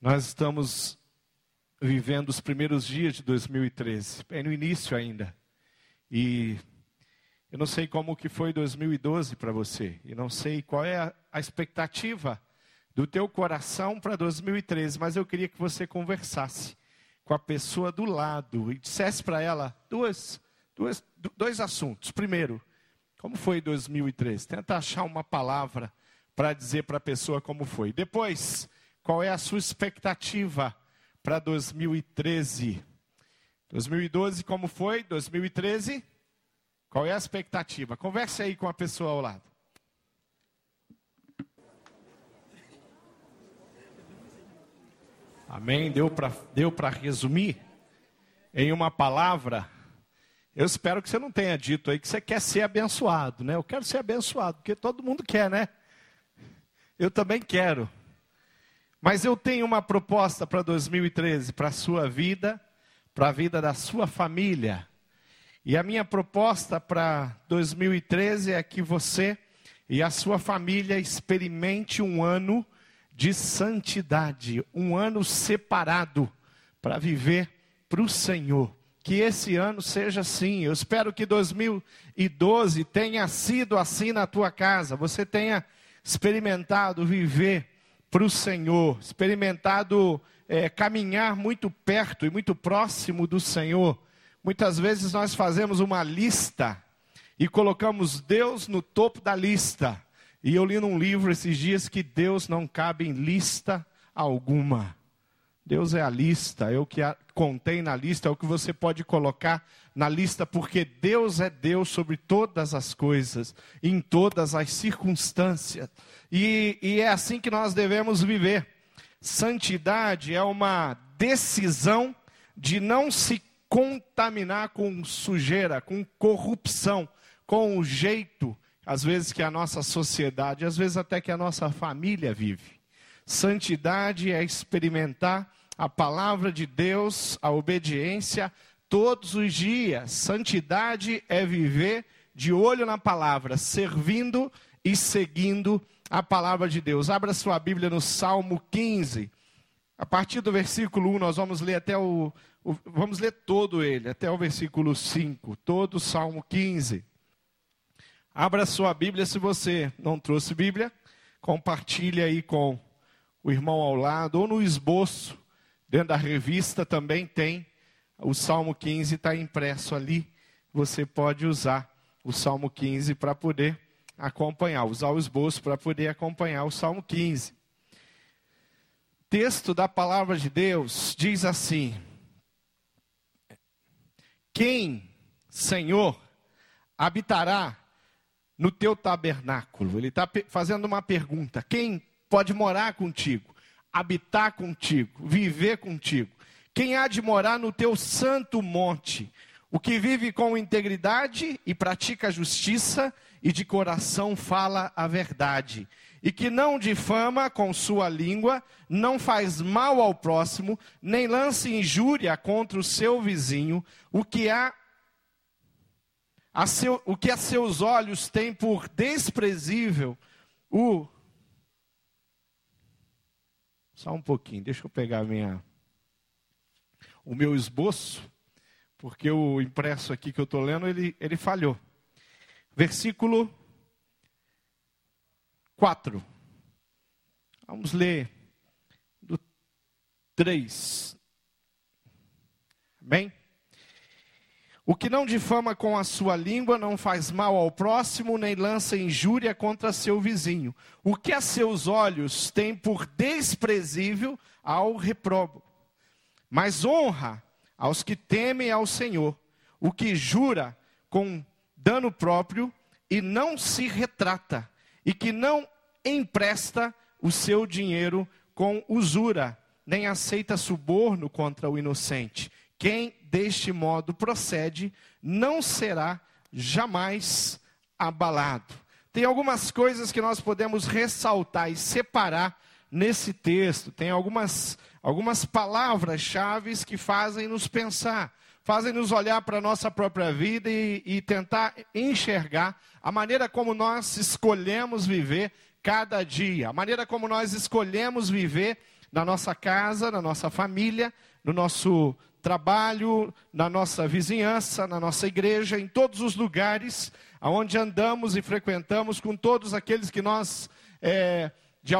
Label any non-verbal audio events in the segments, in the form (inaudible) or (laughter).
Nós estamos vivendo os primeiros dias de 2013, é no início ainda. E eu não sei como que foi 2012 para você, e não sei qual é a, expectativa do teu coração para 2013, mas eu queria que você conversasse com a pessoa do lado e dissesse para ela duas, duas, dois assuntos. Primeiro, como foi 2013? Tenta achar uma palavra para dizer para a pessoa como foi. Depois, qual é a sua expectativa para 2013? 2012 como foi? 2013? Qual é a expectativa? Converse aí com a pessoa ao lado. Amém? Deu para deu resumir em uma palavra? Eu espero que você não tenha dito aí que você quer ser abençoado, né? Eu quero ser abençoado, porque todo mundo quer, né? Eu também quero. Mas eu tenho uma proposta para 2013, para a sua vida, para a vida da sua família. E a minha proposta para 2013 é que você e a sua família experimente um ano de santidade, um ano separado para viver para o Senhor. Que esse ano seja assim. Eu espero que 2012 tenha sido assim na tua casa. Você tenha experimentado viver para o Senhor, experimentado é, caminhar muito perto e muito próximo do Senhor. Muitas vezes nós fazemos uma lista e colocamos Deus no topo da lista. E eu li num livro esses dias que Deus não cabe em lista alguma. Deus é a lista, é o que contém na lista, é o que você pode colocar na lista, porque Deus é Deus sobre todas as coisas, em todas as circunstâncias. E, e é assim que nós devemos viver. Santidade é uma decisão de não se contaminar com sujeira, com corrupção, com o jeito, às vezes, que a nossa sociedade, às vezes até que a nossa família vive. Santidade é experimentar a palavra de Deus, a obediência todos os dias. Santidade é viver de olho na palavra, servindo e seguindo a palavra de Deus. Abra sua Bíblia no Salmo 15. A partir do versículo 1, nós vamos ler até o, o vamos ler todo ele, até o versículo 5, todo o Salmo 15. Abra sua Bíblia se você não trouxe Bíblia, compartilhe aí com o irmão ao lado ou no esboço Dentro da revista também tem o Salmo 15 está impresso ali. Você pode usar o Salmo 15 para poder acompanhar, usar o esboço para poder acompanhar o Salmo 15. Texto da palavra de Deus diz assim: Quem, Senhor, habitará no teu tabernáculo? Ele está fazendo uma pergunta: quem pode morar contigo? Habitar contigo, viver contigo? Quem há de morar no teu santo monte? O que vive com integridade e pratica a justiça e de coração fala a verdade, e que não difama com sua língua, não faz mal ao próximo, nem lance injúria contra o seu vizinho, o que há seu, o que a seus olhos tem por desprezível, o só um pouquinho, deixa eu pegar minha, o meu esboço, porque o impresso aqui que eu estou lendo, ele, ele falhou. Versículo 4. Vamos ler do 3. Bem? O que não difama com a sua língua não faz mal ao próximo, nem lança injúria contra seu vizinho. O que a seus olhos tem por desprezível ao reprobo. Mas honra aos que temem ao Senhor, o que jura com dano próprio e não se retrata, e que não empresta o seu dinheiro com usura, nem aceita suborno contra o inocente. Quem deste modo procede, não será jamais abalado. Tem algumas coisas que nós podemos ressaltar e separar nesse texto. Tem algumas, algumas palavras-chave que fazem nos pensar, fazem nos olhar para a nossa própria vida e, e tentar enxergar a maneira como nós escolhemos viver cada dia, a maneira como nós escolhemos viver na nossa casa, na nossa família, no nosso trabalho, na nossa vizinhança, na nossa igreja, em todos os lugares aonde andamos e frequentamos com todos aqueles que nós, é, de,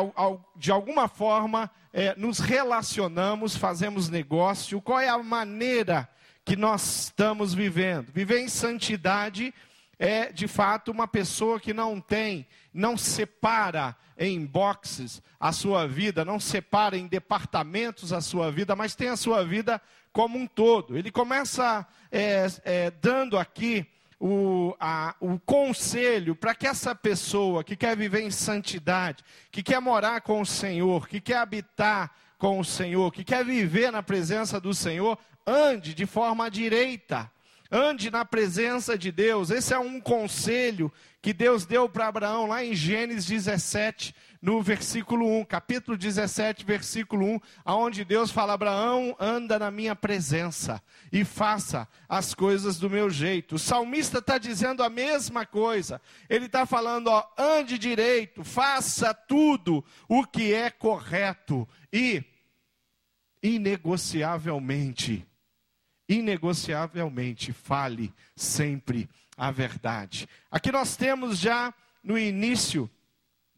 de, alguma forma, é, nos relacionamos, fazemos negócio. Qual é a maneira que nós estamos vivendo? Viver em santidade é, de fato, uma pessoa que não tem, não separa em boxes a sua vida, não separa em departamentos a sua vida, mas tem a sua vida como um todo. Ele começa é, é, dando aqui o, a, o conselho para que essa pessoa que quer viver em santidade, que quer morar com o Senhor, que quer habitar com o Senhor, que quer viver na presença do Senhor, ande de forma direita. Ande na presença de Deus. Esse é um conselho que Deus deu para Abraão lá em Gênesis 17, no versículo 1, capítulo 17, versículo 1, aonde Deus fala: Abraão, anda na minha presença e faça as coisas do meu jeito. O salmista está dizendo a mesma coisa. Ele está falando: ó, ande direito, faça tudo o que é correto e inegociavelmente inegociavelmente fale sempre a verdade. Aqui nós temos já no início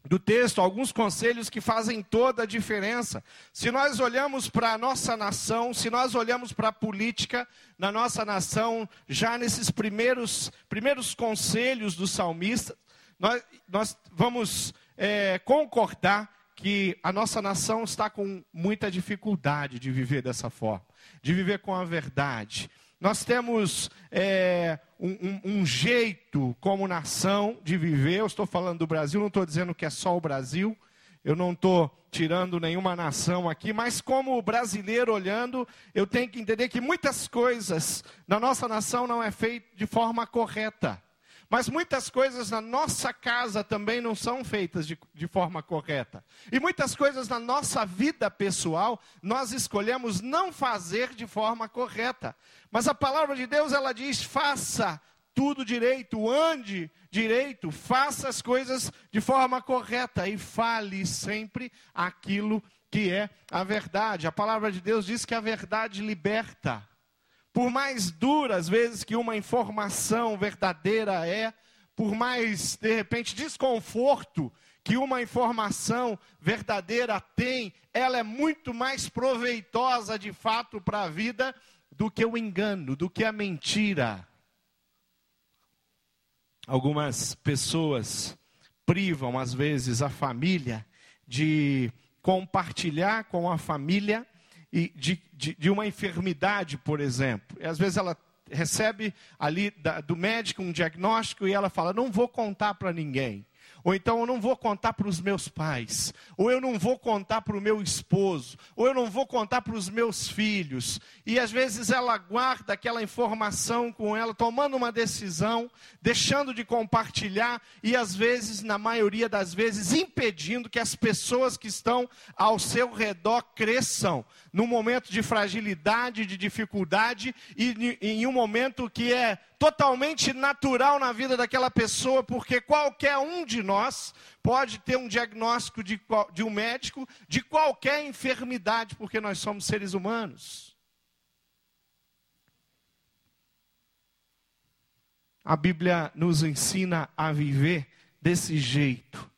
do texto alguns conselhos que fazem toda a diferença. Se nós olhamos para a nossa nação, se nós olhamos para a política na nossa nação, já nesses primeiros, primeiros conselhos do salmista, nós, nós vamos é, concordar que a nossa nação está com muita dificuldade de viver dessa forma, de viver com a verdade. Nós temos é, um, um, um, jeito como nação de viver. Eu estou falando do Brasil, não estou dizendo que é só o Brasil. Eu não estou tirando nenhuma nação aqui, mas como brasileiro olhando, eu tenho que entender que muitas coisas na nossa nação não é feito de forma correta. Mas muitas coisas na nossa casa também não são feitas de, de, forma correta. E muitas coisas na nossa vida pessoal nós escolhemos não fazer de forma correta. Mas a palavra de Deus ela diz: faça tudo direito, ande direito, faça as coisas de forma correta e fale sempre aquilo que é a verdade. A palavra de Deus diz que a verdade liberta. Por mais dura, às vezes, que uma informação verdadeira é, por mais, de repente, desconforto que uma informação verdadeira tem, ela é muito mais proveitosa de fato para a vida do que o engano, do que a mentira. Algumas pessoas privam, às vezes, a família de compartilhar com a família e de, de, de uma enfermidade, por exemplo. E às vezes ela recebe ali da, do médico um diagnóstico e ela fala: não vou contar para ninguém. Ou então eu não vou contar para os meus pais, ou eu não vou contar para o meu esposo, ou eu não vou contar para os meus filhos. E às vezes ela guarda aquela informação com ela, tomando uma decisão, deixando de compartilhar e às vezes, na maioria das vezes, impedindo que as pessoas que estão ao seu redor cresçam num momento de fragilidade, de dificuldade e em um momento que é totalmente natural na vida daquela pessoa, porque qualquer um de nós pode ter um diagnóstico de, de um médico de qualquer enfermidade, porque nós somos seres humanos. A Bíblia nos ensina a viver desse jeito.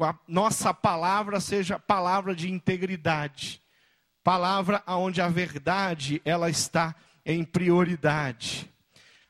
A nossa palavra seja palavra de integridade, palavra onde a verdade ela está em prioridade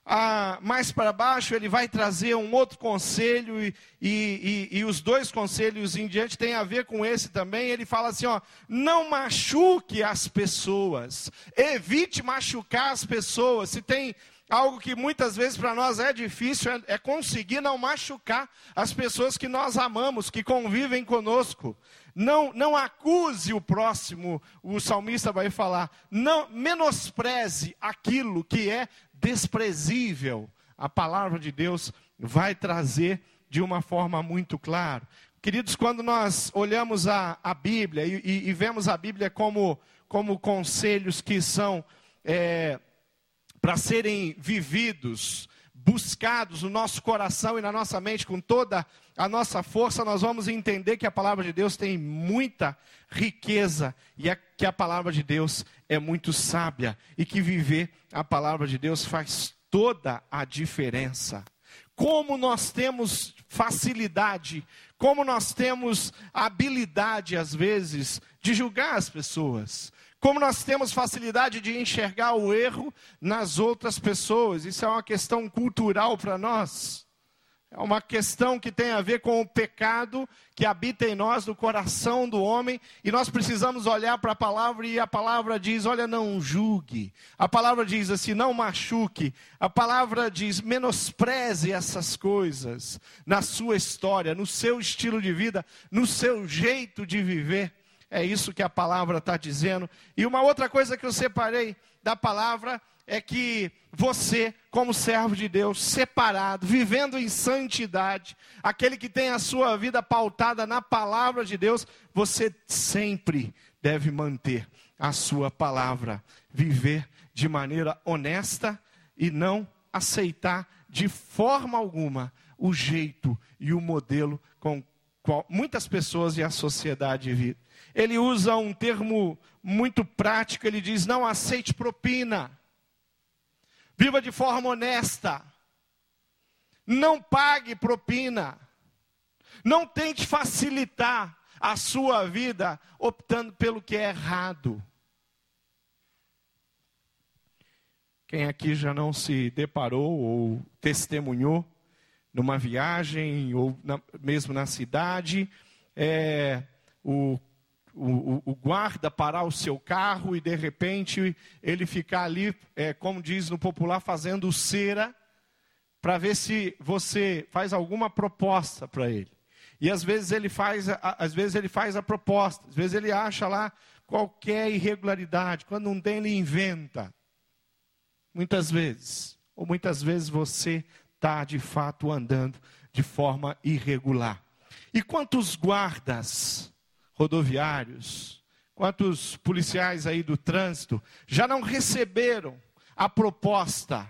ah, mais para baixo, ele vai trazer um outro conselho, e, e, e, e, os dois conselhos em diante têm a ver com esse também. Ele fala assim: ó, não machuque as pessoas, evite machucar as pessoas. Se tem algo que muitas vezes para nós é difícil, é, é conseguir não machucar as pessoas que nós amamos, que convivem conosco. Não, não acuse o próximo, o salmista vai falar. Não menospreze aquilo que é desprezível, a palavra de Deus vai trazer de uma forma muito clara. Queridos, quando nós olhamos a, a Bíblia e, e, e, vemos a Bíblia como, como conselhos que são é, para serem vividos, buscados no nosso coração e na nossa mente com toda a nossa força, nós vamos entender que a palavra de Deus tem muita riqueza e que a palavra de Deus é muito sábia e que viver a palavra de Deus faz toda a diferença. Como nós temos facilidade, como nós temos habilidade, às vezes, de julgar as pessoas, como nós temos facilidade de enxergar o erro nas outras pessoas, isso é uma questão cultural para nós. É uma questão que tem a ver com o pecado que habita em nós, no coração do homem, e nós precisamos olhar para a palavra e a palavra diz: olha, não julgue. A palavra diz assim: não machuque. A palavra diz: menospreze essas coisas na sua história, no seu estilo de vida, no seu jeito de viver. É isso que a palavra está dizendo. E uma outra coisa que eu separei da palavra é que você, como servo de Deus, separado, vivendo em santidade, aquele que tem a sua vida pautada na palavra de Deus, você sempre deve manter a sua palavra, viver de maneira honesta e não aceitar de forma alguma o jeito e o modelo com qual muitas pessoas e a sociedade vivem ele usa um termo muito prático, ele diz: não aceite propina. Viva de forma honesta. Não pague propina. Não tente facilitar a sua vida optando pelo que é errado. Quem aqui já não se deparou ou testemunhou numa viagem ou na, mesmo na cidade, é, o o, o, guarda parar o seu carro e de repente ele ficar ali, é, como diz no popular, fazendo cera, para ver se você faz alguma proposta para ele. E às vezes ele faz, às vezes ele faz a proposta, às vezes ele acha lá qualquer irregularidade, quando não tem ele inventa. Muitas vezes, ou muitas vezes você está de fato andando de forma irregular. E quantos guardas rodoviários, quantos policiais aí do trânsito já não receberam a proposta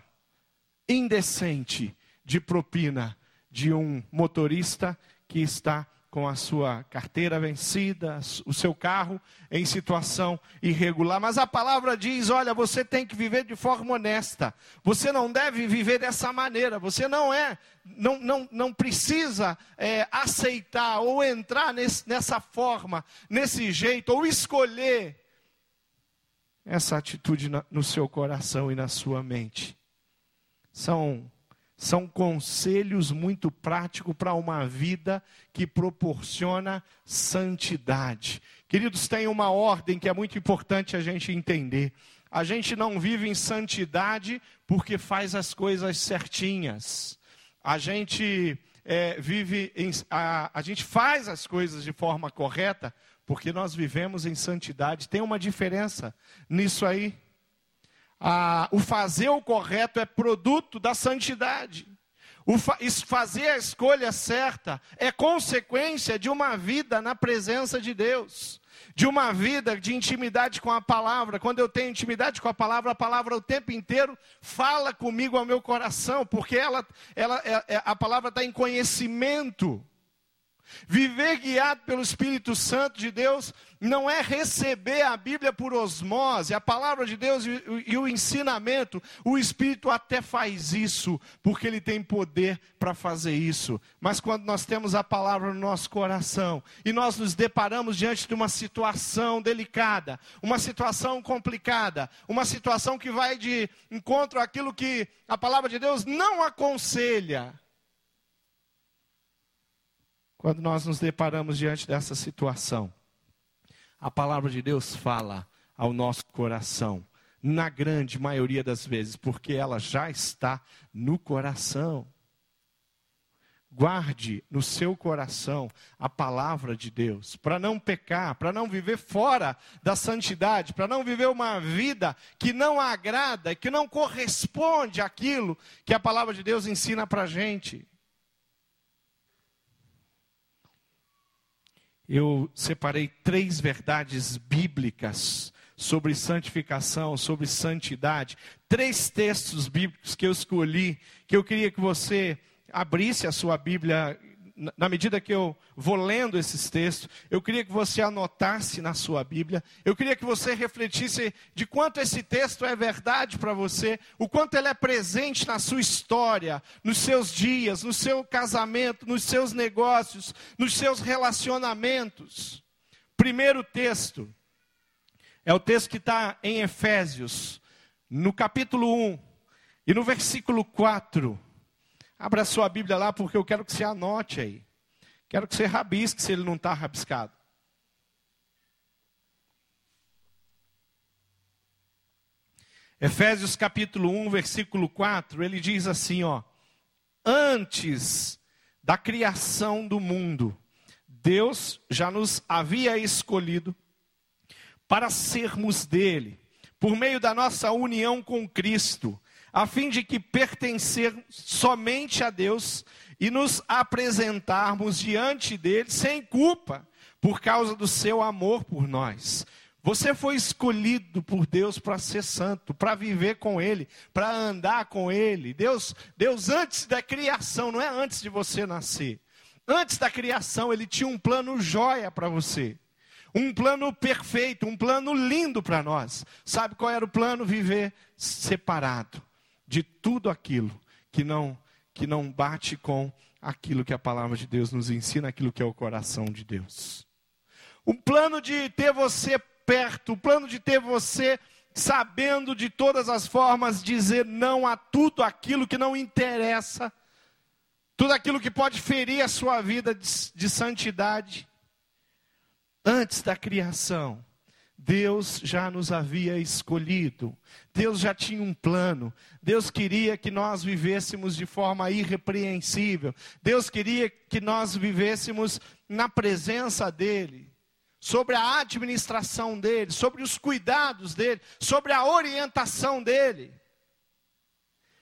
indecente de propina de um motorista que está com a sua carteira vencida, o seu carro em situação irregular. Mas a palavra diz: olha, você tem que viver de forma honesta. Você não deve viver dessa maneira. Você não é, não, não, não precisa é, aceitar ou entrar nesse, nessa forma, nesse jeito, ou escolher essa atitude no seu coração e na sua mente. São são conselhos muito práticos para uma vida que proporciona santidade. Queridos, tem uma ordem que é muito importante a gente entender. A gente não vive em santidade porque faz as coisas certinhas. A gente é, vive em, a, a gente faz as coisas de forma correta porque nós vivemos em santidade. Tem uma diferença nisso aí a, o fazer o correto é produto da santidade. O fa, fazer a escolha certa é consequência de uma vida na presença de Deus, de uma vida de intimidade com a palavra. Quando eu tenho intimidade com a palavra, a palavra o tempo inteiro fala comigo ao meu coração, porque ela, ela, é, é, a palavra está em conhecimento. Viver guiado pelo Espírito Santo de Deus não é receber a Bíblia por osmose, a palavra de Deus e, o ensinamento. O Espírito até faz isso, porque ele tem poder para fazer isso. Mas quando nós temos a palavra no nosso coração e nós nos deparamos diante de uma situação delicada, uma situação complicada, uma situação que vai de encontro àquilo que a palavra de Deus não aconselha quando nós nos deparamos diante dessa situação, a palavra de Deus fala ao nosso coração, na grande maioria das vezes, porque ela já está no coração. Guarde no seu coração a palavra de Deus, para não pecar, para não viver fora da santidade, para não viver uma vida que não agrada, que não corresponde àquilo que a palavra de Deus ensina para a gente. Eu separei três verdades bíblicas sobre santificação, sobre santidade. Três textos bíblicos que eu escolhi, que eu queria que você abrisse a sua Bíblia na medida que eu vou lendo esses textos, eu queria que você anotasse na sua Bíblia, eu queria que você refletisse de quanto esse texto é verdade para você, o quanto ele é presente na sua história, nos seus dias, no seu casamento, nos seus negócios, nos seus relacionamentos. Primeiro texto, é o texto que está em Efésios, no capítulo 1 e no versículo 4. Abra sua Bíblia lá, porque eu quero que você anote aí. Quero que você rabisque se ele não está rabiscado. Efésios capítulo 1, versículo 4, ele diz assim, ó: Antes da criação do mundo, Deus já nos havia escolhido para sermos dele, por meio da nossa união com Cristo, a fim de que pertencer somente a Deus e nos apresentarmos diante dele sem culpa, por causa do seu amor por nós. Você foi escolhido por Deus para ser santo, para viver com Ele, para andar com Ele. Deus, Deus antes da criação, não é antes de você nascer. Antes da criação, Ele tinha um plano jóia para você. Um plano perfeito, um plano lindo para nós. Sabe qual era o plano? Viver separado de tudo aquilo que não que não bate com aquilo que a palavra de Deus nos ensina, aquilo que é o coração de Deus. O plano de ter você perto, o plano de ter você sabendo de todas as formas dizer não a tudo aquilo que não interessa, tudo aquilo que pode ferir a sua vida de, de santidade. Antes da criação, Deus já nos havia escolhido, Deus já tinha um plano, Deus queria que nós vivêssemos de forma irrepreensível, Deus queria que nós vivêssemos na presença dEle, sobre a administração dEle, sobre os cuidados dEle, sobre a orientação dEle.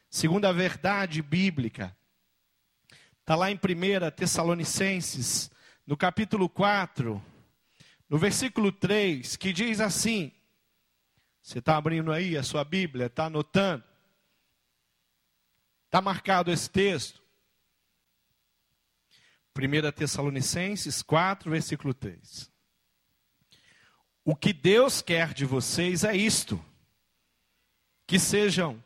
Segunda verdade bíblica, está lá em 1 Tessalonicenses, no capítulo 4 no versículo 3, que diz assim: você está abrindo aí a sua Bíblia, está anotando? Está marcado esse texto? 1 Tessalonicenses 4, versículo 3. O que Deus quer de vocês é isto: que sejam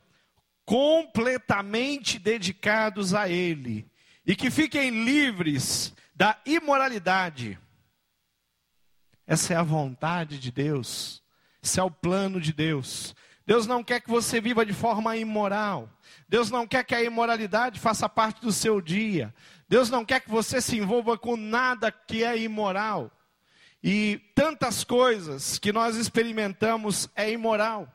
completamente dedicados a Ele e que fiquem livres da imoralidade essa é a vontade de Deus. Esse é o plano de Deus. Deus não quer que você viva de forma imoral. Deus não quer que a imoralidade faça parte do seu dia. Deus não quer que você se envolva com nada que é imoral. E tantas coisas que nós experimentamos é imoral.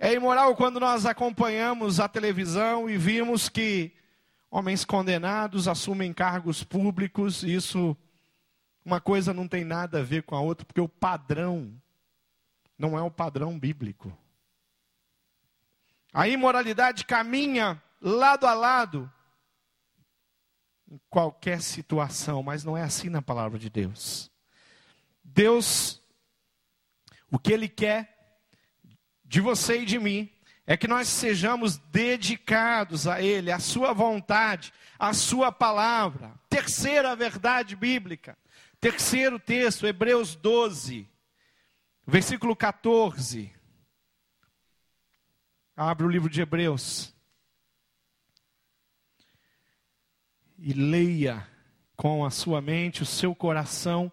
É imoral quando nós acompanhamos a televisão e vimos que homens condenados assumem cargos públicos, isso uma coisa não tem nada a ver com a outra, porque o padrão não é o padrão bíblico. A imoralidade caminha lado a lado em qualquer situação, mas não é assim na palavra de Deus. Deus, o que Ele quer de você e de mim, é que nós sejamos dedicados a Ele, à Sua vontade, à Sua palavra. Terceira verdade bíblica. Terceiro texto, Hebreus 12, versículo 14. Abre o livro de Hebreus. E leia com a sua mente, o seu coração,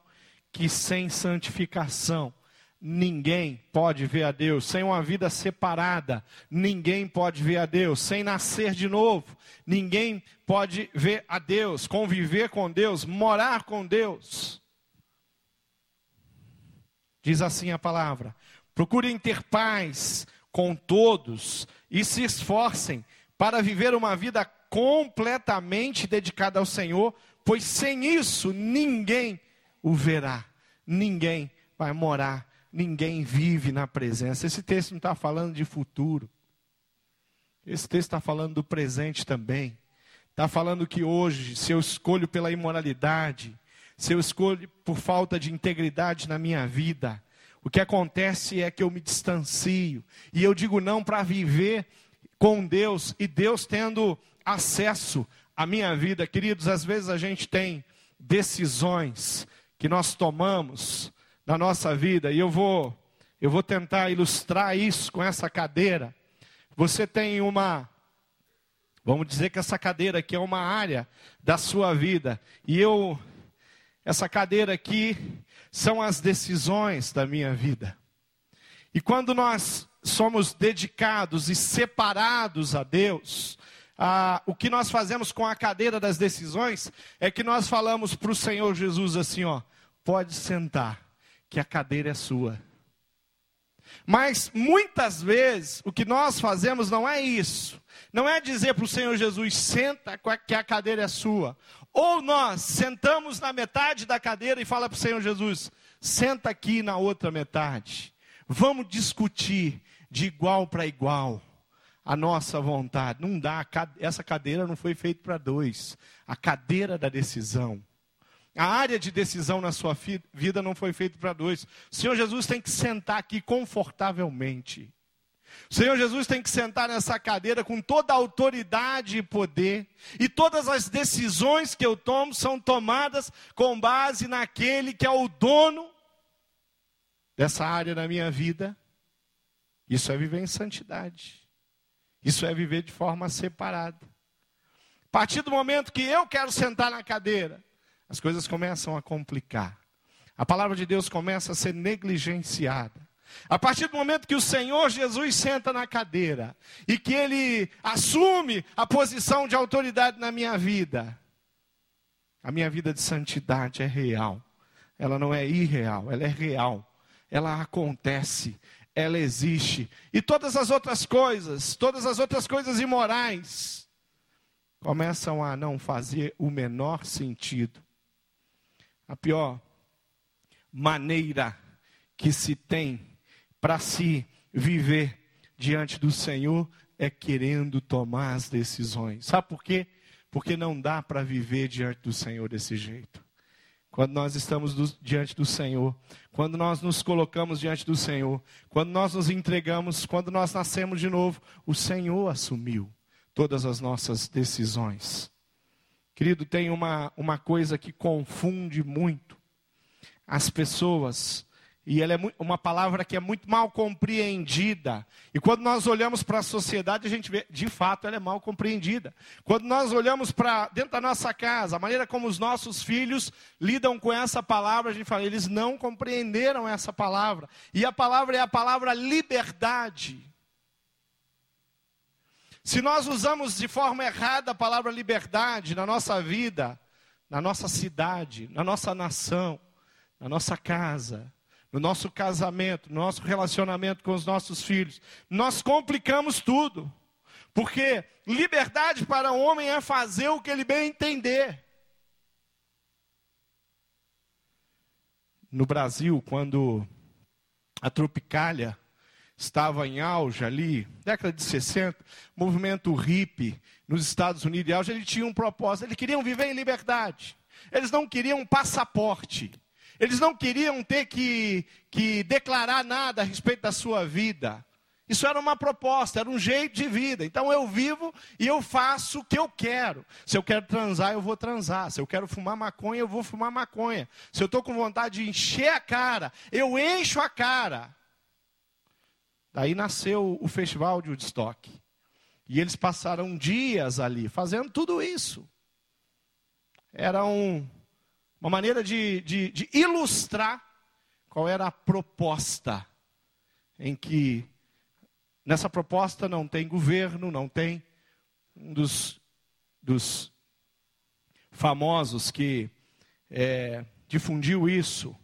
que sem santificação ninguém pode ver a Deus. Sem uma vida separada, ninguém pode ver a Deus. Sem nascer de novo, ninguém pode ver a Deus, conviver com Deus, morar com Deus. Diz assim a palavra: procurem ter paz com todos e se esforcem para viver uma vida completamente dedicada ao Senhor, pois sem isso ninguém o verá, ninguém vai morar, ninguém vive na presença. Esse texto não está falando de futuro, esse texto está falando do presente também. Está falando que hoje, se eu escolho pela imoralidade, se eu escolho por falta de integridade na minha vida, O que acontece é que eu me distancio e eu digo não para viver com Deus e Deus tendo acesso à minha vida. Queridos, às vezes a gente tem decisões que nós tomamos na nossa vida e eu vou eu vou tentar ilustrar isso com essa cadeira. Você tem uma vamos dizer que essa cadeira aqui é uma área da sua vida e eu essa cadeira aqui são as decisões da minha vida. E quando nós somos dedicados e separados a Deus, ah, o que nós fazemos com a cadeira das decisões é que nós falamos para o Senhor Jesus assim: ó, pode sentar, que a cadeira é sua. Mas muitas vezes o que nós fazemos não é isso. Não é dizer para o Senhor Jesus, senta que a cadeira é sua. Ou nós sentamos na metade da cadeira e fala para o Senhor Jesus, senta aqui na outra metade. Vamos discutir de igual para igual a nossa vontade. Não dá, essa cadeira não foi feita para dois. A cadeira da decisão. A área de decisão na sua vida não foi feita para dois. O Senhor Jesus tem que sentar aqui confortavelmente. O Senhor Jesus tem que sentar nessa cadeira com toda a autoridade e poder, e todas as decisões que eu tomo são tomadas com base naquele que é o dono dessa área da minha vida. Isso é viver em santidade. Isso é viver de forma separada. A partir do momento que eu quero sentar na cadeira, as coisas começam a complicar. A palavra de Deus começa a ser negligenciada. A partir do momento que o Senhor Jesus senta na cadeira e que ele assume a posição de autoridade na minha vida, a minha vida de santidade é real. Ela não é irreal, ela é real. Ela acontece, ela existe. E todas as outras coisas, todas as outras coisas imorais, começam a não fazer o menor sentido. A pior maneira que se tem para se viver diante do Senhor é querendo tomar as decisões. Sabe por quê? Porque não dá para viver diante do Senhor desse jeito. Quando nós estamos do, diante do Senhor, quando nós nos colocamos diante do Senhor, quando nós nos entregamos, quando nós nascemos de novo, o Senhor assumiu todas as nossas decisões. Querido, tem uma, uma coisa que confunde muito as pessoas e ela é uma palavra que é muito mal compreendida. E quando nós olhamos para a sociedade, a gente vê, de fato, ela é mal compreendida. Quando nós olhamos para dentro da nossa casa, a maneira como os nossos filhos lidam com essa palavra, a gente fala, eles não compreenderam essa palavra. E a palavra é a palavra liberdade. Se nós usamos de forma errada a palavra liberdade na nossa vida, na nossa cidade, na nossa nação, na nossa casa, no nosso casamento, no nosso relacionamento com os nossos filhos. Nós complicamos tudo. Porque liberdade para o homem é fazer o que ele bem entender. No Brasil, quando a Tropicália estava em auge ali, década de 60, movimento hippie nos Estados Unidos em auge, ele tinha um propósito, eles queriam viver em liberdade. Eles não queriam um passaporte. Eles não queriam ter que, que declarar nada a respeito da sua vida. Isso era uma proposta, era um jeito de vida. Então eu vivo e eu faço o que eu quero. Se eu quero transar, eu vou transar. Se eu quero fumar maconha, eu vou fumar maconha. Se eu estou com vontade de encher a cara, eu encho a cara. Daí nasceu o festival de Woodstock. E eles passaram dias ali fazendo tudo isso. Era um uma maneira de, de, de ilustrar qual era a proposta, em que nessa proposta não tem governo, não tem um dos, dos famosos que é, difundiu isso,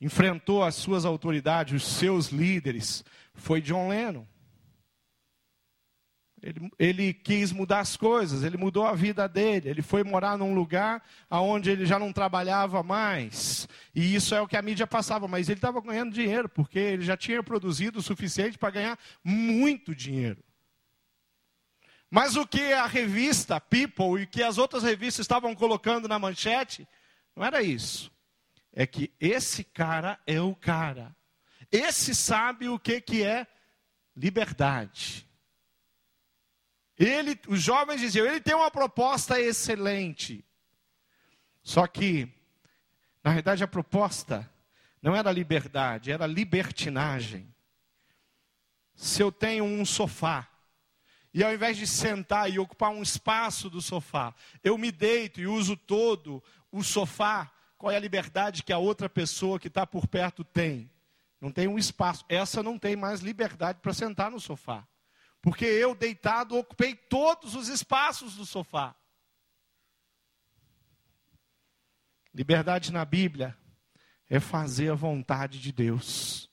enfrentou as suas autoridades, os seus líderes, foi John Lennon. Ele, ele, quis mudar as coisas, ele mudou a vida dele, ele foi morar num lugar onde ele já não trabalhava mais. E isso é o que a mídia passava, mas ele estava ganhando dinheiro, porque ele já tinha produzido o suficiente para ganhar muito dinheiro. Mas o que a revista People e que as outras revistas estavam colocando na manchete, não era isso. É que esse cara é o cara. Esse sabe o que, que é liberdade. Ele, os jovens diziam, ele tem uma proposta excelente. Só que, na verdade, a proposta não era liberdade, era libertinagem. Se eu tenho um sofá, e ao invés de sentar e ocupar um espaço do sofá, eu me deito e uso todo o sofá, qual é a liberdade que a outra pessoa que está por perto tem? Não tem um espaço. Essa não tem mais liberdade para sentar no sofá. Porque eu, deitado, ocupei todos os espaços do sofá. Liberdade na Bíblia é fazer a vontade de Deus.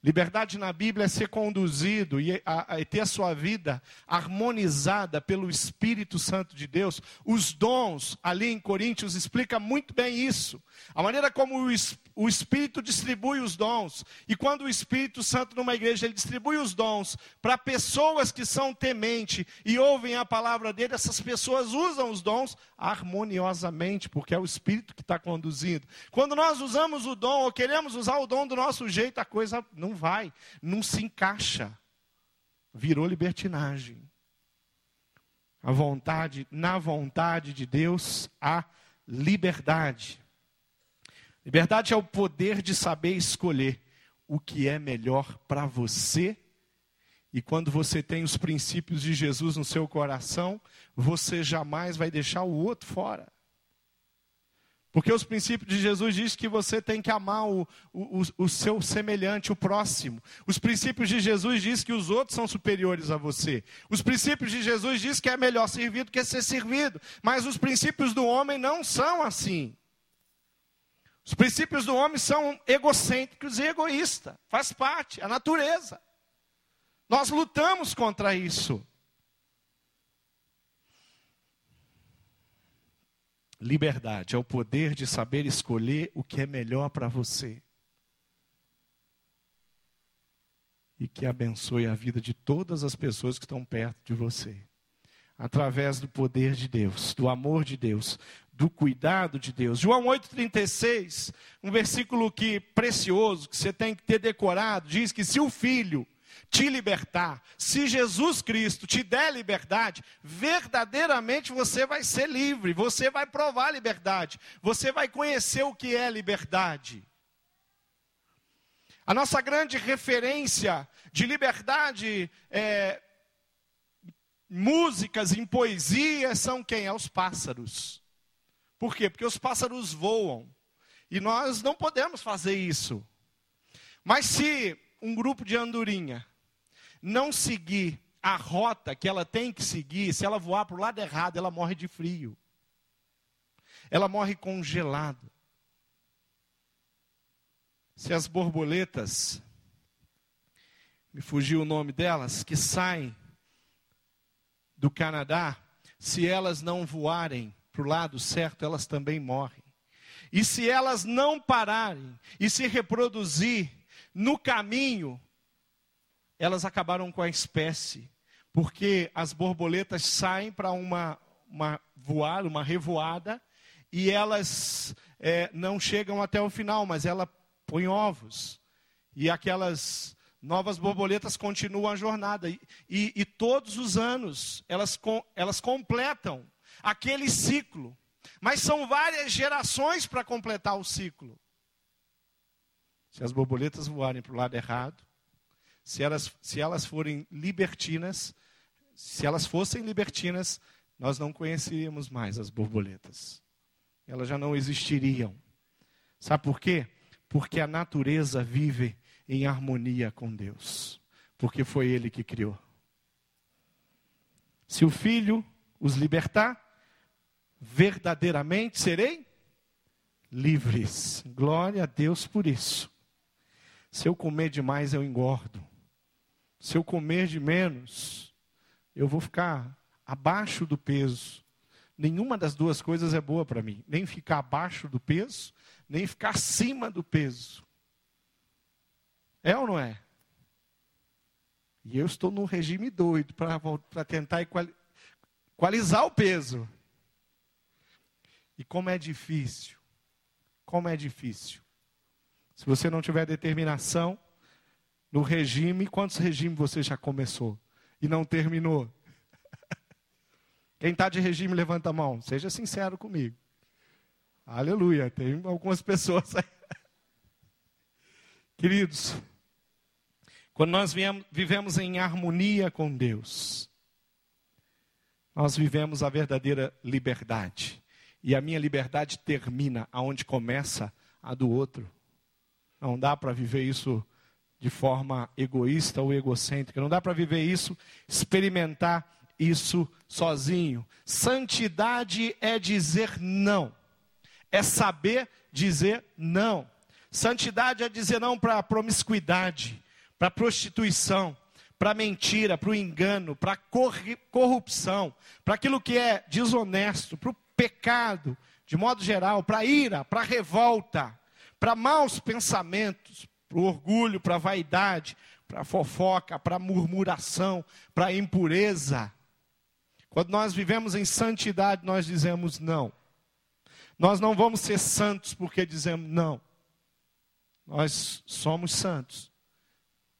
Liberdade na Bíblia é ser conduzido e, a, a, ter a sua vida harmonizada pelo Espírito Santo de Deus. Os dons, ali em Coríntios, explica muito bem isso. A maneira como o, o Espírito distribui os dons. E quando o Espírito Santo numa igreja, ele distribui os dons para pessoas que são temente e ouvem a palavra dele, essas pessoas usam os dons harmoniosamente, porque é o Espírito que está conduzindo. Quando nós usamos o dom ou queremos usar o dom do nosso jeito, a coisa não vai, não se encaixa. Virou libertinagem. A vontade, na vontade de Deus, há liberdade. Liberdade é o poder de saber escolher o que é melhor para você. E quando você tem os princípios de Jesus no seu coração, você jamais vai deixar o outro fora. Porque os princípios de Jesus diz que você tem que amar o, o, o, seu semelhante, o próximo. Os princípios de Jesus diz que os outros são superiores a você. Os princípios de Jesus diz que é melhor servir do que ser servido. Mas os princípios do homem não são assim. Os princípios do homem são egocêntricos e egoístas. Faz parte, a natureza. Nós lutamos contra isso. Liberdade é o poder de saber escolher o que é melhor para você. E que abençoe a vida de todas as pessoas que estão perto de você. Através do poder de Deus, do amor de Deus, do cuidado de Deus. João 8,36, um versículo que precioso, que você tem que ter decorado, diz que se o filho te libertar, se Jesus Cristo te der liberdade, verdadeiramente você vai ser livre, você vai provar liberdade, você vai conhecer o que é liberdade. A nossa grande referência de liberdade é, músicas em poesia são quem? É os pássaros. Por quê? Porque os pássaros voam. E nós não podemos fazer isso. Mas se um grupo de andorinha não seguir a rota que ela tem que seguir, se ela voar para o lado errado, ela morre de frio. Ela morre congelada. Se as borboletas, me fugiu o nome delas, que saem do Canadá, se elas não voarem para o lado certo, elas também morrem. E se elas não pararem e se reproduzir no caminho, elas acabaram com a espécie, porque as borboletas saem para uma, uma voar, uma revoada, e elas é, não chegam até o final, mas ela põe ovos. E aquelas novas borboletas continuam a jornada. E, e, e todos os anos elas, com, elas completam aquele ciclo. Mas são várias gerações para completar o ciclo. Se as borboletas voarem para o lado errado, se elas, se elas forem libertinas, se elas fossem libertinas, nós não conheceríamos mais as borboletas. Elas já não existiriam. Sabe por quê? Porque a natureza vive em harmonia com Deus. Porque foi Ele que criou. Se o Filho os libertar, verdadeiramente serei livres. Glória a Deus por isso. Se eu comer demais, eu engordo. Se eu comer de menos, eu vou ficar abaixo do peso. Nenhuma das duas coisas é boa para mim. Nem ficar abaixo do peso, nem ficar acima do peso. É ou não é? E eu estou num regime doido para tentar equalizar o peso. E como é difícil. Como é difícil. Se você não tiver determinação, no regime, quantos regimes você já começou e não terminou? (laughs) Quem está de regime, levanta a mão. Seja sincero comigo. Aleluia. Tem algumas pessoas aí. (laughs) Queridos, quando nós vivemos em harmonia com Deus, nós vivemos a verdadeira liberdade. E a minha liberdade termina aonde começa a do outro. Não dá para viver isso de forma egoísta ou egocêntrica. Não dá para viver isso, experimentar isso sozinho. Santidade é dizer não. É saber dizer não. Santidade é dizer não para promiscuidade, para prostituição, para mentira, para o engano, para corrupção, para aquilo que é desonesto, para o pecado, de modo geral, para ira, para revolta, para maus pensamentos, para o orgulho, para a vaidade, para a fofoca, para a murmuração, para a impureza. Quando nós vivemos em santidade, nós dizemos não. Nós não vamos ser santos porque dizemos não. Nós somos santos.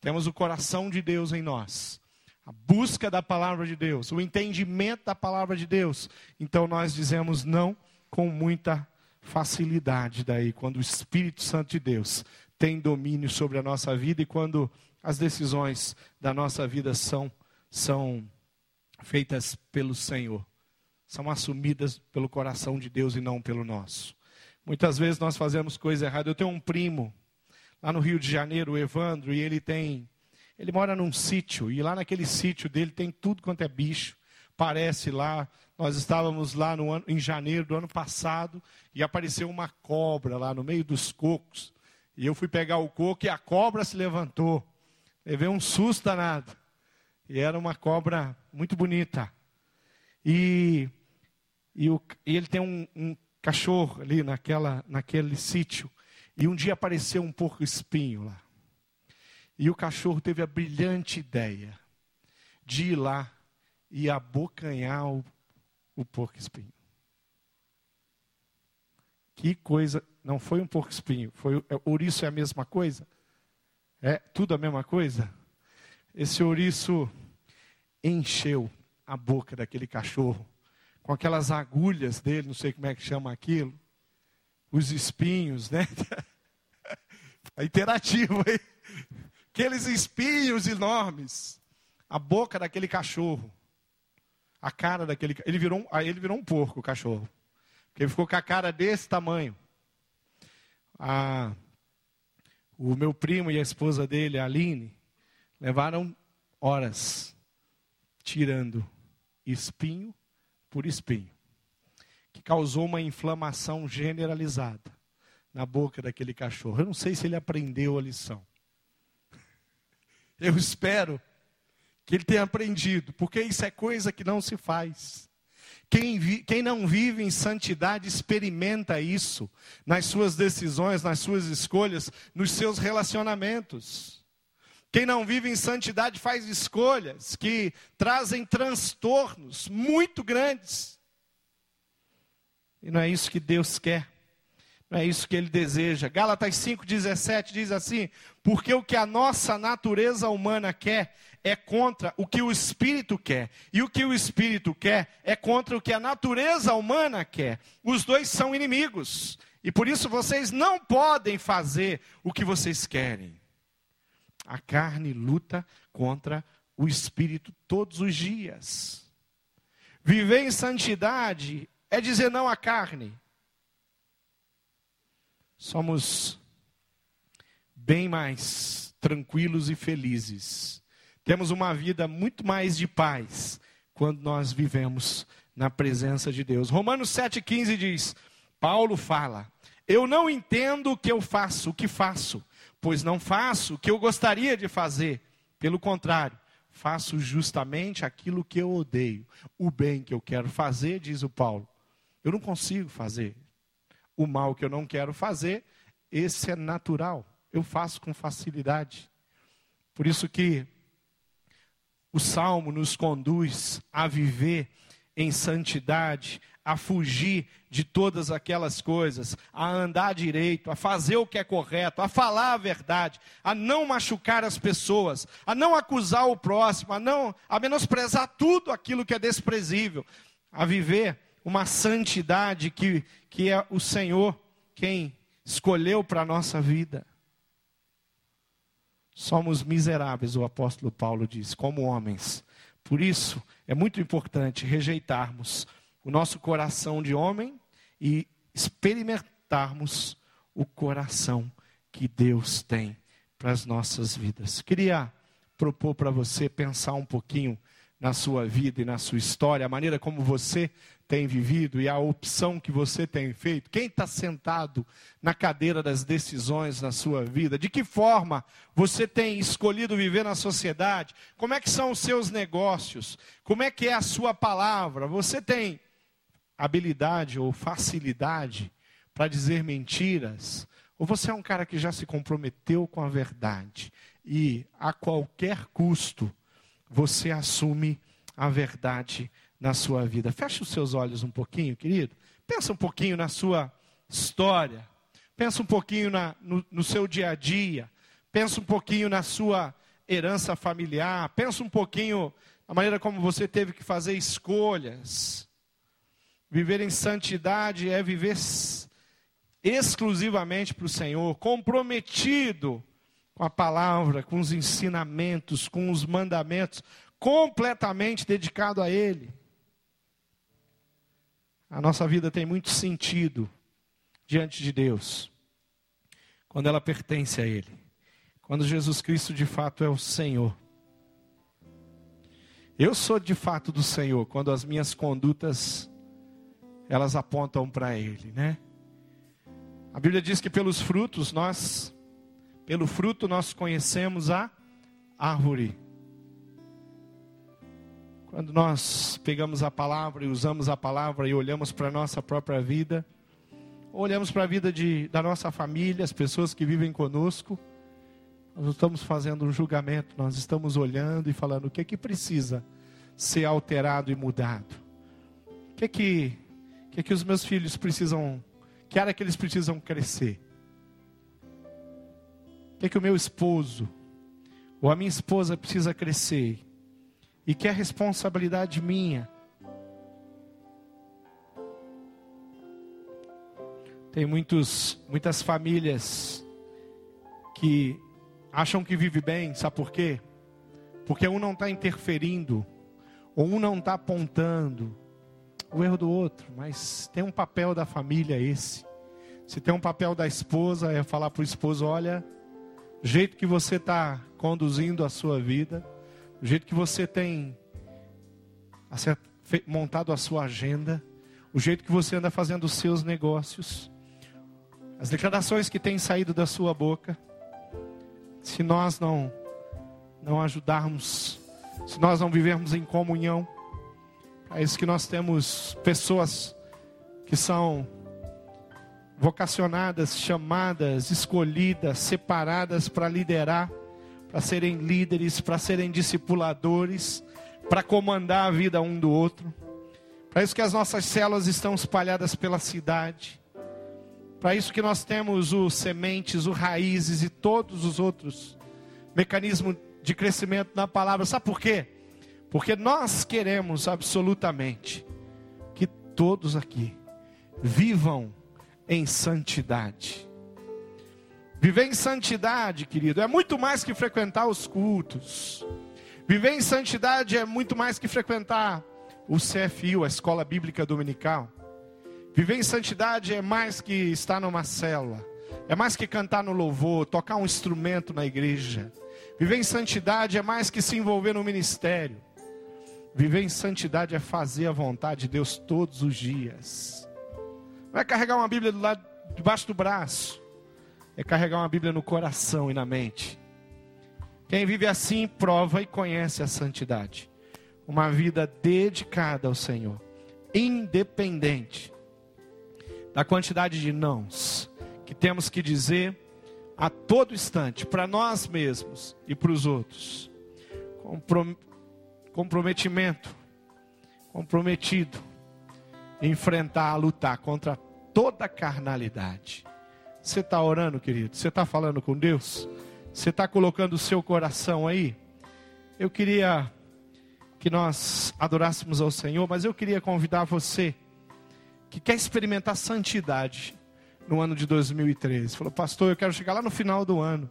Temos o coração de Deus em nós. A busca da palavra de Deus, o entendimento da palavra de Deus. Então nós dizemos não com muita facilidade daí, quando o Espírito Santo de Deus tem domínio sobre a nossa vida e quando as decisões da nossa vida são são feitas pelo Senhor, são assumidas pelo coração de Deus e não pelo nosso. Muitas vezes nós fazemos coisa errada. Eu tenho um primo lá no Rio de Janeiro, o Evandro, e ele tem ele mora num sítio e lá naquele sítio dele tem tudo quanto é bicho. Parece lá, nós estávamos lá no ano, em janeiro do ano passado e apareceu uma cobra lá no meio dos cocos. E eu fui pegar o coco e a cobra se levantou. Levei um susto danado. E era uma cobra muito bonita. E, e, o, e ele tem um, um, cachorro ali naquela, naquele sítio. E um dia apareceu um porco espinho lá. E o cachorro teve a brilhante ideia de ir lá e abocanhar o, o porco espinho. Que coisa, não foi um porco espinho, foi é, ouriço é a mesma coisa? É tudo a mesma coisa? Esse ouriço encheu a boca daquele cachorro com aquelas agulhas dele, não sei como é que chama aquilo, os espinhos, né? (laughs) É interativo aí. Aqueles espinhos enormes. A boca daquele cachorro. A cara daquele. Ele virou, um, ele virou um porco, o cachorro. Porque ele ficou com a cara desse tamanho. A, o meu primo e a esposa dele, a Aline, levaram horas tirando espinho por espinho, que causou uma inflamação generalizada na boca daquele cachorro. Eu não sei se ele aprendeu a lição. (laughs) Eu espero que ele tenha aprendido, porque isso é coisa que não se faz. Quem, vi, quem não vive em santidade experimenta isso nas suas decisões, nas suas escolhas, nos seus relacionamentos. Quem não vive em santidade faz escolhas que trazem transtornos muito grandes. E não é isso que Deus quer. Não é isso que ele deseja. Gálatas 5,17 diz assim: Porque o que a nossa natureza humana quer é contra o que o espírito quer, e o que o espírito quer é contra o que a natureza humana quer. Os dois são inimigos, e por isso vocês não podem fazer o que vocês querem. A carne luta contra o espírito todos os dias. Viver em santidade é dizer não à carne. Somos bem mais tranquilos e felizes. Temos uma vida muito mais de paz quando nós vivemos na presença de Deus. Romanos 7,15 diz: Paulo fala, eu não entendo o que eu faço, o que faço pois não faço o que eu gostaria de fazer. Pelo contrário, faço justamente aquilo que eu odeio. O bem que eu quero fazer, diz o Paulo, eu não consigo fazer. O mal que eu não quero fazer, esse é natural. Eu faço com facilidade. Por isso que o salmo nos conduz a viver em santidade, a fugir de todas aquelas coisas, a andar direito, a fazer o que é correto, a falar a verdade, a não machucar as pessoas, a não acusar o próximo, a não a menosprezar tudo aquilo que é desprezível, a viver uma santidade que, que é o Senhor quem escolheu para a nossa vida. Somos miseráveis, o apóstolo Paulo diz, como homens. Por isso, é muito importante rejeitarmos o nosso coração de homem e experimentarmos o coração que Deus tem para as nossas vidas. Queria propor para você pensar um pouquinho na sua vida e na sua história, a maneira como você tem vivido e a opção que você tem feito. Quem está sentado na cadeira das decisões na sua vida? De que forma você tem escolhido viver na sociedade? Como é que são os seus negócios? Como é que é a sua palavra? Você tem habilidade ou facilidade para dizer mentiras? Ou você é um cara que já se comprometeu com a verdade e a qualquer custo você assume a verdade na sua vida. Feche os seus olhos um pouquinho, querido. Pensa um pouquinho na sua história. Pensa um pouquinho na, no, no seu dia a dia. Pensa um pouquinho na sua herança familiar. Pensa um pouquinho na maneira como você teve que fazer escolhas. Viver em santidade é viver exclusivamente para o Senhor, comprometido com a palavra, com os ensinamentos, com os mandamentos, completamente dedicado a Ele. A nossa vida tem muito sentido diante de Deus quando ela pertence a Ele, quando Jesus Cristo de fato é o Senhor. Eu sou de fato do Senhor quando as minhas condutas elas apontam para Ele, né? A Bíblia diz que pelos frutos nós pelo fruto nós conhecemos a árvore. Quando nós pegamos a palavra e usamos a palavra e olhamos para a nossa própria vida, olhamos para a vida de, da nossa família, as pessoas que vivem conosco, nós estamos fazendo um julgamento, nós estamos olhando e falando o que é que precisa ser alterado e mudado. O que é que, que, é que os meus filhos precisam, que área que eles precisam crescer? O que, é que o meu esposo ou a minha esposa precisa crescer? E que é responsabilidade minha. Tem muitos, muitas famílias que acham que vive bem, sabe por quê? Porque um não está interferindo, ou um não está apontando o erro do outro, mas tem um papel da família esse. Se tem um papel da esposa, é falar para o esposo: olha, jeito que você está conduzindo a sua vida, o jeito que você tem montado a sua agenda, o jeito que você anda fazendo os seus negócios, as declarações que têm saído da sua boca, se nós não não ajudarmos, se nós não vivermos em comunhão, é isso que nós temos pessoas que são vocacionadas, chamadas, escolhidas, separadas para liderar, para serem líderes, para serem discipuladores, para comandar a vida um do outro. Para isso que as nossas células estão espalhadas pela cidade. Para isso que nós temos os sementes, os raízes e todos os outros mecanismos de crescimento na palavra. Sabe por quê? Porque nós queremos absolutamente que todos aqui vivam em santidade. Viver em santidade, querido, é muito mais que frequentar os cultos. Viver em santidade é muito mais que frequentar o CFU, a Escola Bíblica Dominical. Viver em santidade é mais que estar numa célula. É mais que cantar no louvor, tocar um instrumento na igreja. Viver em santidade é mais que se envolver no ministério. Viver em santidade é fazer a vontade de Deus todos os dias. Não é carregar uma Bíblia do lado, debaixo do braço. É carregar uma Bíblia no coração e na mente. Quem vive assim prova e conhece a santidade. Uma vida dedicada ao Senhor, independente da quantidade de nãos que temos que dizer a todo instante para nós mesmos e para os outros. Comprometimento comprometido enfrentar, lutar contra toda carnalidade. Você está orando, querido? Você está falando com Deus? Você está colocando o seu coração aí? Eu queria que nós adorássemos ao Senhor, mas eu queria convidar você que quer experimentar santidade no ano de 2013. Falou, pastor, eu quero chegar lá no final do ano.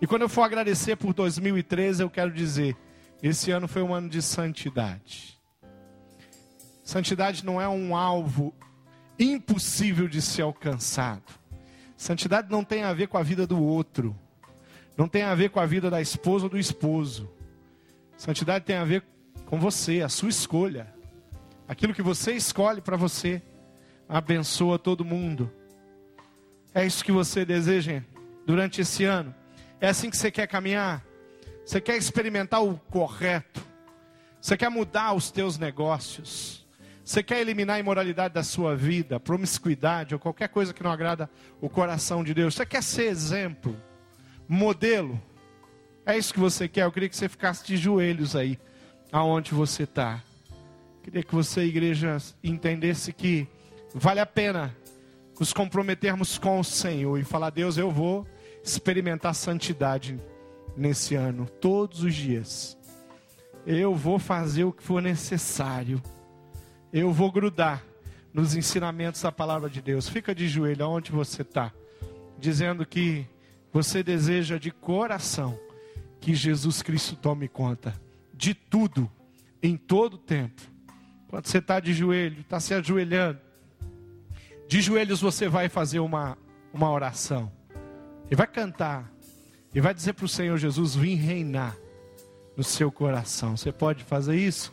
E quando eu for agradecer por 2013, eu quero dizer: esse ano foi um ano de santidade. Santidade não é um alvo impossível de ser alcançado. Santidade não tem a ver com a vida do outro. Não tem a ver com a vida da esposa ou do esposo. Santidade tem a ver com você, a sua escolha. Aquilo que você escolhe para você abençoa todo mundo. É isso que você deseja durante esse ano? É assim que você quer caminhar? Você quer experimentar o correto? Você quer mudar os teus negócios? Você quer eliminar a imoralidade da sua vida, promiscuidade ou qualquer coisa que não agrada o coração de Deus? Você quer ser exemplo, modelo? É isso que você quer? Eu queria que você ficasse de joelhos aí, aonde você está. Queria que você, igreja, entendesse que vale a pena nos comprometermos com o Senhor e falar: Deus, eu vou experimentar santidade nesse ano, todos os dias. Eu vou fazer o que for necessário. Eu vou grudar nos ensinamentos da palavra de Deus. Fica de joelho aonde você está, dizendo que você deseja de coração que Jesus Cristo tome conta de tudo, em todo tempo. Quando você está de joelho, está se ajoelhando, de joelhos você vai fazer uma, uma oração. E vai cantar. E vai dizer para o Senhor Jesus: Vim reinar no seu coração. Você pode fazer isso?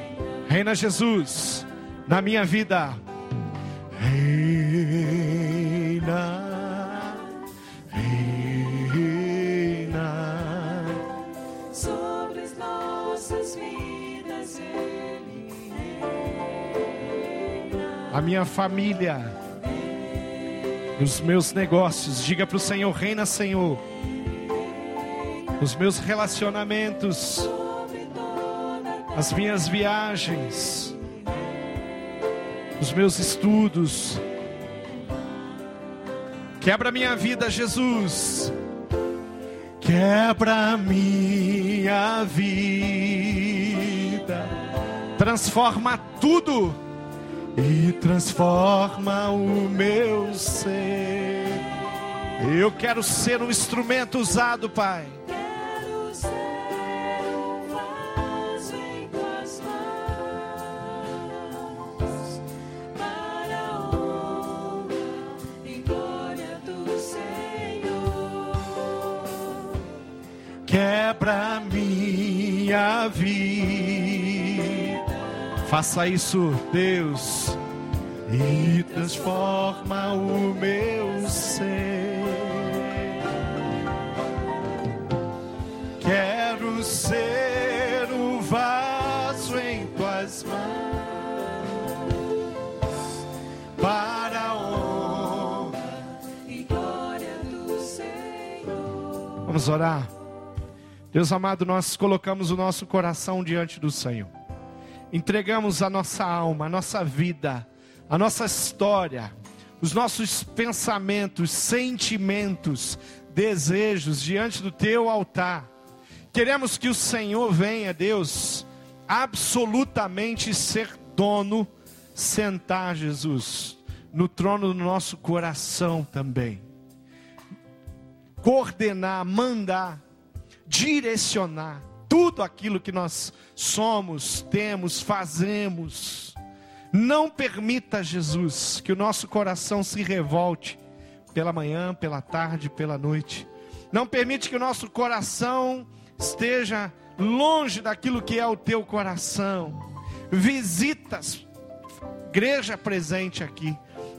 Reina Jesus na minha vida. Reina. a minha família, os meus negócios. Diga para o Senhor: Reina, Senhor. Os meus relacionamentos, as minhas viagens, os meus estudos. Quebra minha vida, Jesus. Quebra minha vida. Transforma tudo e transforma o meu ser. Eu quero ser um instrumento usado, Pai. Faça isso, Deus e transforma o meu ser. Quero ser o vaso em tuas mãos para a honra e glória do Senhor. Vamos orar. Deus amado, nós colocamos o nosso coração diante do Senhor. Entregamos a nossa alma, a nossa vida, a nossa história, os nossos pensamentos, sentimentos, desejos diante do teu altar. Queremos que o Senhor venha, Deus, absolutamente ser dono, sentar, Jesus, no trono do nosso coração também. Coordenar, mandar, direcionar tudo aquilo que nós somos, temos, fazemos Não permita, Jesus, que o nosso coração se revolte pela manhã, pela tarde, pela noite. Não permite que o nosso coração esteja longe daquilo que é o teu coração. Visitas, igreja presente aqui.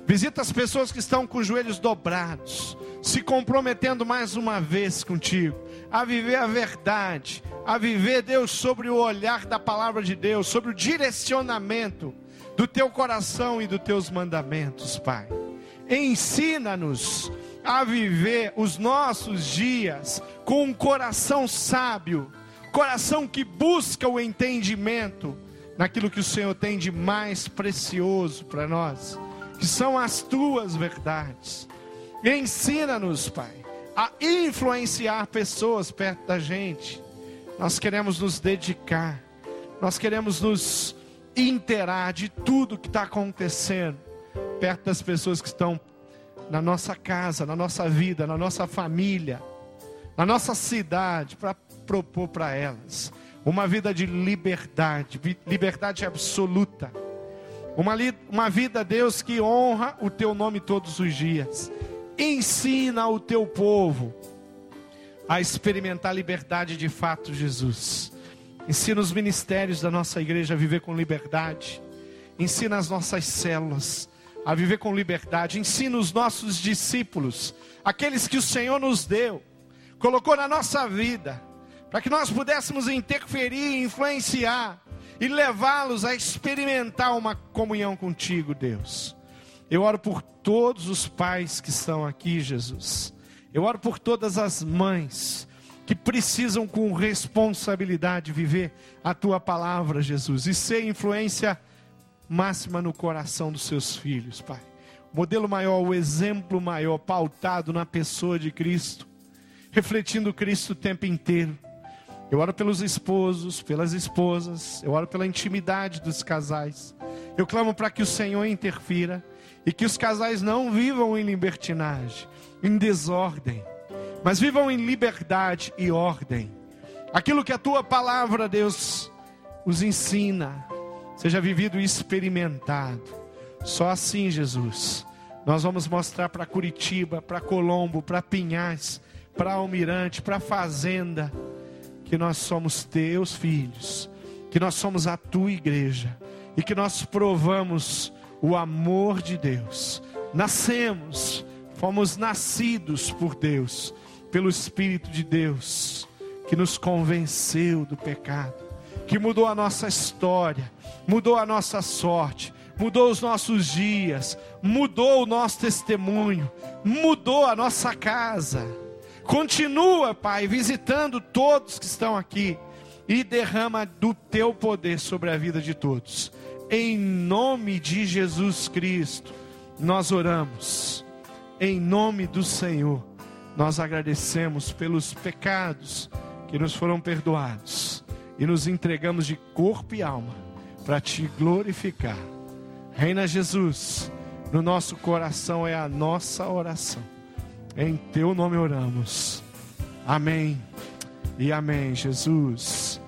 Visita as pessoas que estão com os joelhos dobrados, se comprometendo mais uma vez contigo, a viver a verdade, a viver, Deus, sobre o olhar da palavra de Deus, sobre o direcionamento do teu coração e dos teus mandamentos, Pai. Ensina-nos a viver os nossos dias com um coração sábio, coração que busca o entendimento naquilo que o Senhor tem de mais precioso para nós, que são as tuas verdades. Ensina-nos, Pai, a influenciar pessoas perto da gente. Nós queremos nos dedicar, nós queremos nos inteirar de tudo que está acontecendo perto das pessoas que estão na nossa casa, na nossa vida, na nossa família, na nossa cidade, para propor para elas uma vida de liberdade, liberdade absoluta. Uma, uma vida, Deus, que honra o teu nome todos os dias. Ensina o teu povo a experimentar liberdade de fato, Jesus. Ensina os ministérios da nossa igreja a viver com liberdade. Ensina as nossas células a viver com liberdade. Ensina os nossos discípulos, aqueles que o Senhor nos deu, colocou na nossa vida, para que nós pudéssemos interferir, influenciar e levá-los a experimentar uma comunhão contigo, Deus. Eu oro por todos os pais que estão aqui, Jesus. Eu oro por todas as mães que precisam com responsabilidade viver a tua palavra, Jesus, e ser influência máxima no coração dos seus filhos, Pai. O modelo maior, o exemplo maior, pautado na pessoa de Cristo, refletindo Cristo o tempo inteiro. Eu oro pelos esposos, pelas esposas, eu oro pela intimidade dos casais. Eu clamo para que o Senhor interfira e que os casais não vivam em libertinagem, em desordem, mas vivam em liberdade e ordem. Aquilo que a tua palavra, Deus, os ensina, seja vivido e experimentado. Só assim, Jesus, nós vamos mostrar para Curitiba, para Colombo, para Pinhais, para Almirante, para Fazenda, que nós somos teus filhos, que nós somos a tua igreja e que nós provamos o amor de Deus. Nascemos, fomos nascidos por Deus pelo Espírito de Deus, que nos convenceu do pecado, que mudou a nossa história, mudou a nossa sorte, mudou os nossos dias, mudou o nosso testemunho, mudou a nossa casa. Continua, Pai, visitando todos que estão aqui e derrama do teu poder sobre a vida de todos. Em nome de Jesus Cristo, nós oramos. Em nome do Senhor nós agradecemos pelos pecados que nos foram perdoados e nos entregamos de corpo e alma para te glorificar. Reina Jesus, no nosso coração é a nossa oração. Em teu nome oramos. Amém e amém, Jesus.